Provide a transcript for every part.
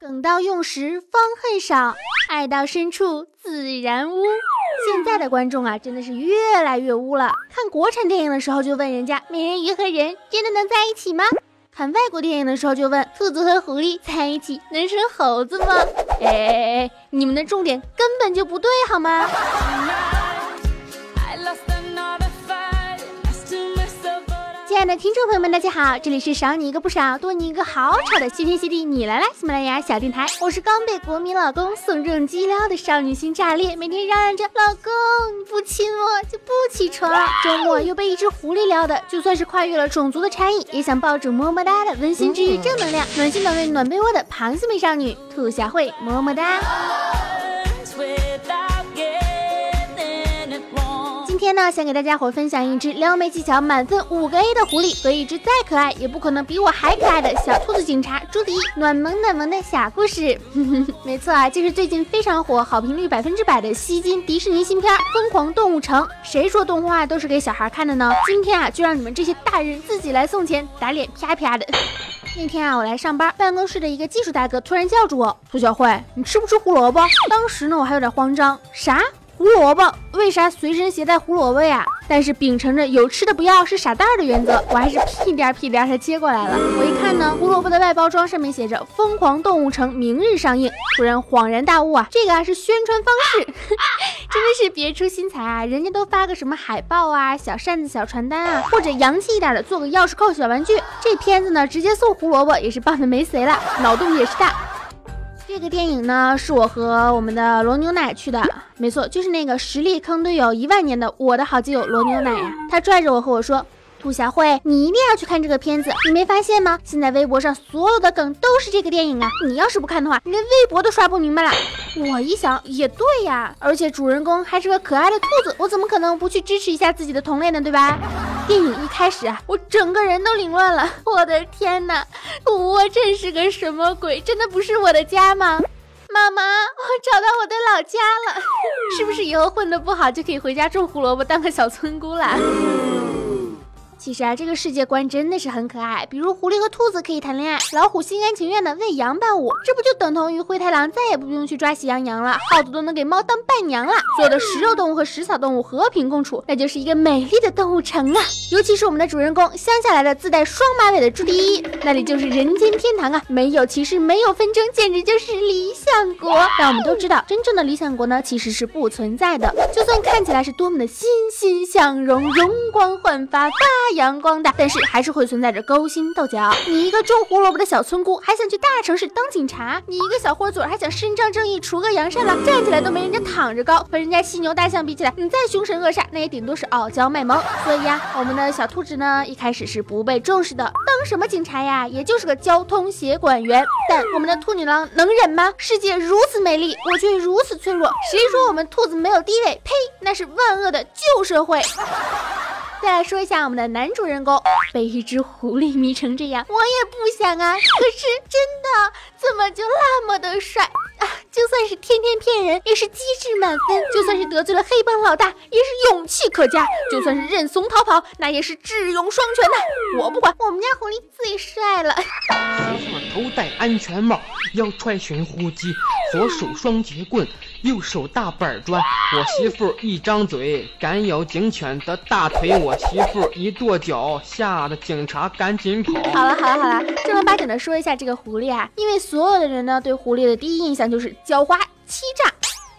梗到用时方恨少，爱到深处自然污。现在的观众啊，真的是越来越污了。看国产电影的时候就问人家美人鱼和人真的能在一起吗？看外国电影的时候就问兔子和狐狸在一起能生猴子吗？哎哎哎，你们的重点根本就不对好吗？亲爱的听众朋友们，大家好，这里是少你一个不少，多你一个好吵的谢天谢地你来啦！喜马拉雅小电台，我是刚被国民老公送这种鸡撩的少女心炸裂，每天嚷嚷着老公你不亲我就不起床，周末又被一只狐狸撩的，就算是跨越了种族的差异，也想抱住么么哒的温馨治愈正能量，暖心暖胃暖被窝的螃蟹美少女兔小慧么么哒。天呢，想给大家伙分享一只撩妹技巧满分五个 A 的狐狸和一只再可爱也不可能比我还可爱的小兔子警察朱迪暖萌暖萌的小故事。没错啊，就是最近非常火、好评率百分之百的吸金迪士尼新片《疯狂动物城》。谁说动画都是给小孩看的呢？今天啊，就让你们这些大人自己来送钱，打脸啪啪的。那天啊，我来上班，办公室的一个技术大哥突然叫住我：“涂小慧，你吃不吃胡萝卜？”当时呢，我还有点慌张，啥？胡萝卜为啥随身携带胡萝卜呀？但是秉承着有吃的不要是傻蛋儿的原则，我还是屁颠屁颠才接过来了。我一看呢，胡萝卜的外包装上面写着《疯狂动物城》明日上映，突然恍然大悟啊，这个啊是宣传方式，真的是别出心裁啊！人家都发个什么海报啊、小扇子、小传单啊，或者洋气一点的做个钥匙扣小玩具，这片子呢直接送胡萝卜也是棒的没谁了，脑洞也是大。这个电影呢，是我和我们的罗牛奶去的，没错，就是那个实力坑队友一万年的我的好基友罗牛奶呀。他拽着我和我说：“兔小慧，你一定要去看这个片子，你没发现吗？现在微博上所有的梗都是这个电影啊！你要是不看的话，你连微博都刷不明白了。”我一想也对呀，而且主人公还是个可爱的兔子，我怎么可能不去支持一下自己的同类呢？对吧？电影一开始啊，我整个人都凌乱了。我的天哪，我这是个什么鬼？真的不是我的家吗？妈妈，我找到我的老家了，是不是以后混得不好就可以回家种胡萝卜当个小村姑啦？其实啊，这个世界观真的是很可爱。比如狐狸和兔子可以谈恋爱，老虎心甘情愿的为羊伴舞，这不就等同于灰太狼再也不用去抓喜羊羊了？耗子都能给猫当伴娘了。所有的食肉动物和食草动物和平共处，那就是一个美丽的动物城啊！尤其是我们的主人公乡下来的自带双马尾的朱迪，那里就是人间天堂啊！没有歧视，没有纷争，简直就是理想国。但我们都知道，真正的理想国呢，其实是不存在的。就算看起来是多么的欣欣向荣、容光焕发、发。阳光的，但是还是会存在着勾心斗角。你一个种胡萝卜的小村姑，还想去大城市当警察？你一个小货嘴，还想伸张正义、除恶扬善了？站起来都没人家躺着高，和人家犀牛大象比起来，你再凶神恶煞，那也顶多是傲娇卖萌。所以呀，我们的小兔子呢，一开始是不被重视的，当什么警察呀？也就是个交通协管员。但我们的兔女郎能忍吗？世界如此美丽，我却如此脆弱。谁说我们兔子没有地位？呸！那是万恶的旧社会。再来说一下我们的男主人公，被一只狐狸迷成这样，我也不想啊。可是真的，怎么就那么的帅啊？就算是天天骗人，也是机智满分；就算是得罪了黑帮老大，也是勇气可嘉；就算是认怂逃跑，那也是智勇双全呐。我不管，我们家狐狸最帅了。媳妇头戴安全帽，腰揣寻呼机，左手双节棍。右手大板砖，我媳妇一张嘴敢咬警犬的大腿，我媳妇一跺脚吓得警察赶紧跑。好了好了好了，正儿八经的说一下这个狐狸啊，因为所有的人呢对狐狸的第一印象就是狡猾欺诈，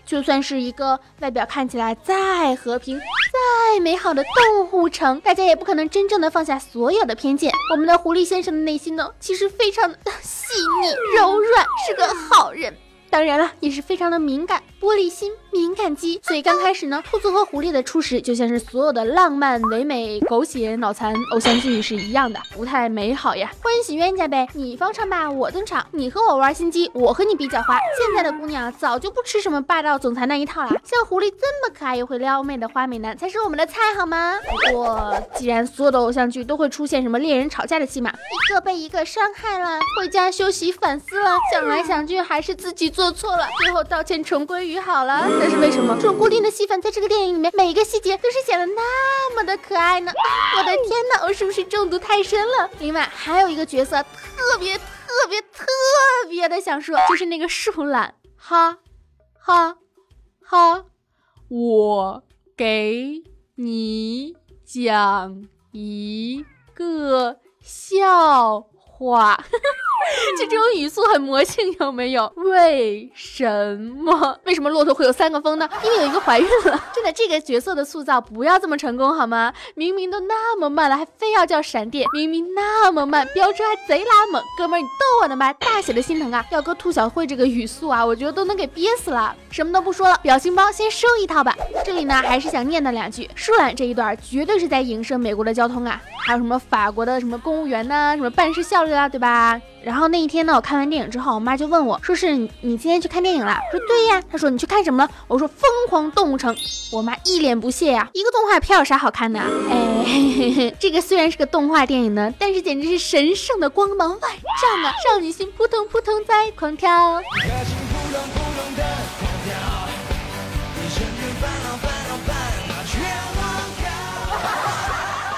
就算是一个外表看起来再和平、再美好的动物城，大家也不可能真正的放下所有的偏见。我们的狐狸先生的内心呢，其实非常的细腻柔软，是个好人。当然了，也是非常的敏感，玻璃心。敏感肌，所以刚开始呢，兔子和狐狸的初始就像是所有的浪漫唯美、狗血、脑残偶像剧是一样的，不太美好呀。欢喜冤家呗，你方唱罢我登场，你和我玩心机，我和你比狡猾。现在的姑娘早就不吃什么霸道总裁那一套了，像狐狸这么可爱又会撩妹的花美男才是我们的菜，好吗？不过既然所有的偶像剧都会出现什么恋人吵架的戏码，一个被一个伤害了，回家休息反思了，想来想去还是自己做错了，最后道歉重归于好了。但是为什么这种固定的戏份在这个电影里面，每一个细节都是显得那么的可爱呢？我的天哪，我是不是中毒太深了？另外还有一个角色特别特别特别的想说，就是那个树懒，哈哈哈，我给你讲一个笑话。哈哈就 这种语速很魔性，有没有？为什么？为什么骆驼会有三个峰呢？因为有一个怀孕了。真的，这个角色的塑造不要这么成功好吗？明明都那么慢了，还非要叫闪电。明明那么慢，飙车还贼拉猛。哥们儿，你逗我呢吧？大写的心疼啊！要搁兔小慧这个语速啊，我觉得都能给憋死了。什么都不说了，表情包先收一套吧。这里呢，还是想念叨两句。舒兰这一段绝对是在影射美国的交通啊，还有什么法国的什么公务员呐，什么办事效率啊，对吧？然后那一天呢，我看完电影之后，我妈就问我，说是你今天去看电影了？说对呀。她说你去看什么了？我说《疯狂动物城》。我妈一脸不屑呀，一个动画片有啥好看的？哎，这个虽然是个动画电影呢，但是简直是神圣的光芒万丈啊！少女心扑通扑通在狂跳。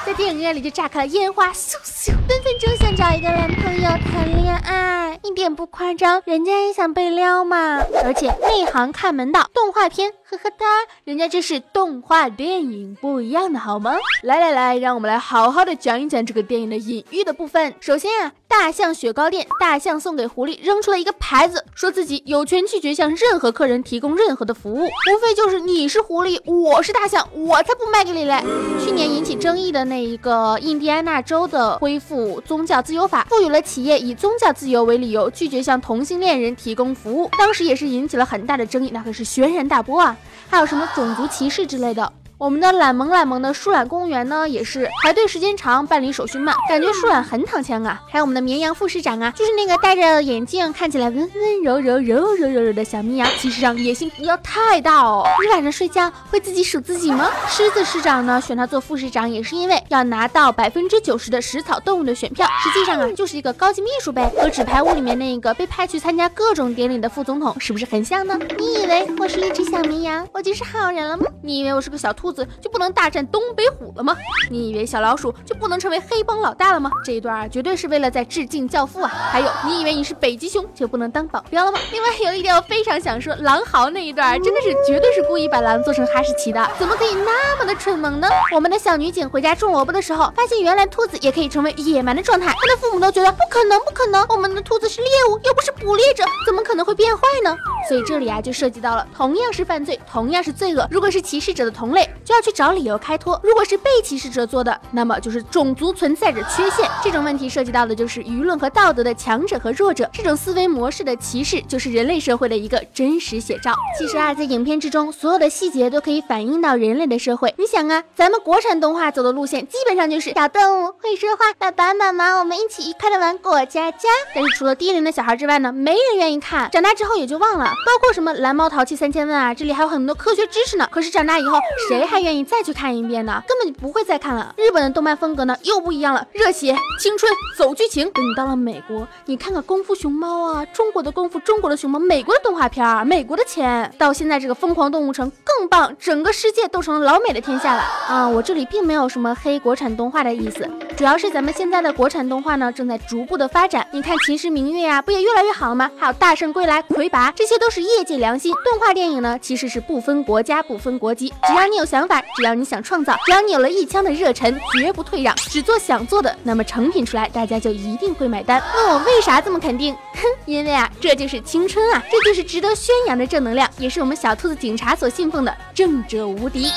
在电影院里就炸开了烟花，咻咻，分钟想找一个男朋友谈恋爱，一点不夸张，人家也想被撩嘛。而且内行看门道，动画片，呵呵哒，人家这是动画电影，不一样的好吗？来来来，让我们来好好的讲一讲这个电影的隐喻的部分。首先啊，大象雪糕店，大象送给狐狸扔出了一个牌子，说自己有权拒绝向任何客人提供任何的服务，无非就是你是狐狸，我是大象，我才不卖给你嘞。去年引起争议的那。一个印第安纳州的恢复宗教自由法，赋予了企业以宗教自由为理由拒绝向同性恋人提供服务，当时也是引起了很大的争议，那可是轩然大波啊！还有什么种族歧视之类的。我们的懒萌懒萌的舒懒公务员呢，也是排队时间长，办理手续慢，感觉舒懒很躺枪啊。还有我们的绵羊副市长啊，就是那个戴着眼镜，看起来温温柔柔、柔柔柔柔的小绵羊，其实上野心不要太大哦。你晚上睡觉会自己数自己吗？狮子市长呢，选他做副市长也是因为要拿到百分之九十的食草动物的选票，实际上啊，就是一个高级秘书呗，和纸牌屋里面那个被派去参加各种典礼的副总统是不是很像呢？你以为我是一只小绵羊，我就是好人了吗？你以为我是个小兔子？就不能大战东北虎了吗？你以为小老鼠就不能成为黑帮老大了吗？这一段啊，绝对是为了在致敬教父啊！还有，你以为你是北极熊就不能当保镖了吗？另外有一点我非常想说，狼嚎那一段真的是绝对是故意把狼做成哈士奇的，怎么可以那么的蠢萌呢？我们的小女警回家种萝卜的时候，发现原来兔子也可以成为野蛮的状态，她的父母都觉得不可能，不可能，我们的兔子是猎物，又不是捕猎者，怎么可能会变坏呢？所以这里啊，就涉及到了同样是犯罪，同样是罪恶，如果是歧视者的同类，就要去找理由开脱；如果是被歧视者做的，那么就是种族存在着缺陷。这种问题涉及到的就是舆论和道德的强者和弱者。这种思维模式的歧视，就是人类社会的一个真实写照。其实啊，在影片之中，所有的细节都可以反映到人类的社会。你想啊，咱们国产动画走的路线，基本上就是小动物会说话，爸爸妈妈，我们一起愉快的玩过家家。但是除了低龄的小孩之外呢，没人愿意看，长大之后也就忘了。包括什么蓝猫淘气三千问啊，这里还有很多科学知识呢。可是长大以后，谁还愿意再去看一遍呢？根本就不会再看了。日本的动漫风格呢，又不一样了，热血、青春、走剧情。等你到了美国，你看看功夫熊猫啊，中国的功夫，中国的熊猫，美国的动画片儿，美国的钱。到现在这个疯狂动物城更棒，整个世界都成了老美的天下了啊！我这里并没有什么黑国产动画的意思，主要是咱们现在的国产动画呢，正在逐步的发展。你看《秦时明月》呀，不也越来越好了吗？还有《大圣归来》《魁拔》，这些都。是业界良心动画电影呢，其实是不分国家、不分国籍，只要你有想法，只要你想创造，只要你有了一腔的热忱，绝不退让，只做想做的，那么成品出来，大家就一定会买单。问我为啥这么肯定？哼，因为啊，这就是青春啊，这就是值得宣扬的正能量，也是我们小兔子警察所信奉的正者无敌。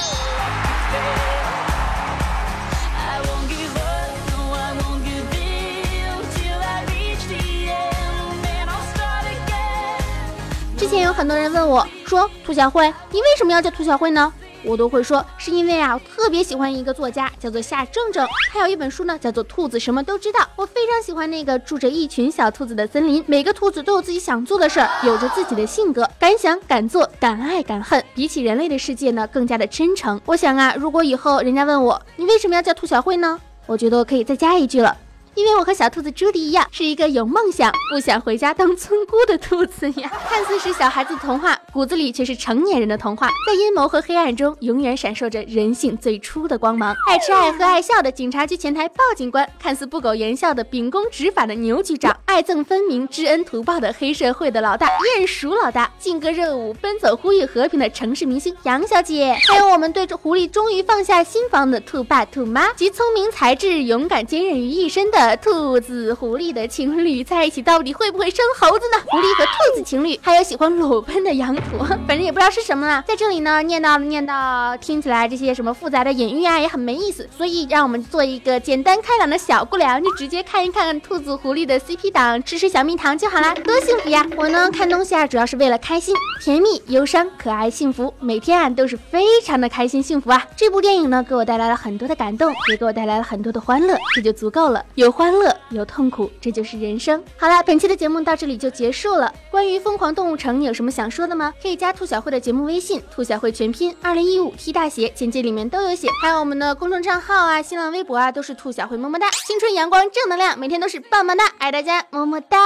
之前有很多人问我，说兔小慧，你为什么要叫兔小慧呢？我都会说，是因为啊，我特别喜欢一个作家，叫做夏正正，他有一本书呢，叫做《兔子什么都知道》。我非常喜欢那个住着一群小兔子的森林，每个兔子都有自己想做的事儿，有着自己的性格，敢想敢做，敢爱敢恨，比起人类的世界呢，更加的真诚。我想啊，如果以后人家问我，你为什么要叫兔小慧呢？我觉得我可以再加一句了。因为我和小兔子朱迪一样，是一个有梦想、不想回家当村姑的兔子呀。看似是小孩子的童话，骨子里却是成年人的童话。在阴谋和黑暗中，永远闪烁着人性最初的光芒。爱吃爱喝爱笑的警察局前台报警官，看似不苟言笑的秉公执法的牛局长，爱憎分明、知恩图报的黑社会的老大鼹鼠老大，劲歌热舞、奔走呼吁和平的城市明星杨小姐，还有我们对着狐狸终于放下心防的兔爸兔妈，集聪明才智、勇敢坚韧于一身的兔子狐狸的情侣在一起，到底会不会生猴子呢？狐狸和兔子情侣，还有喜欢裸奔的羊驼，反正也不知道是什么了。在这里呢，念叨念叨，听起来这些什么复杂的隐喻啊，也很没意思。所以让我们做一个简单开朗的小姑娘，就直接看一看兔子狐狸的 CP 档，吃吃小蜜糖就好啦，多幸福呀！我呢看东西啊，主要是为了开心，甜蜜、忧伤、可爱、幸福，每天啊都是非常的开心幸福啊。这部电影呢，给我带来了很多的感动，也给我带来了很多的欢乐，这就足够了。有欢乐，有痛苦，这就是人生。好了，本期的节目到这里就结束了。关于疯狂动物城，你有什么想说的吗？可以加兔小慧的节目微信，兔小慧全拼二零一五 T 大写，简介里面都有写。还有我们的公众账号啊，新浪微博啊，都是兔小慧么么哒，青春阳光正能量，每天都是棒棒哒，爱大家么么哒。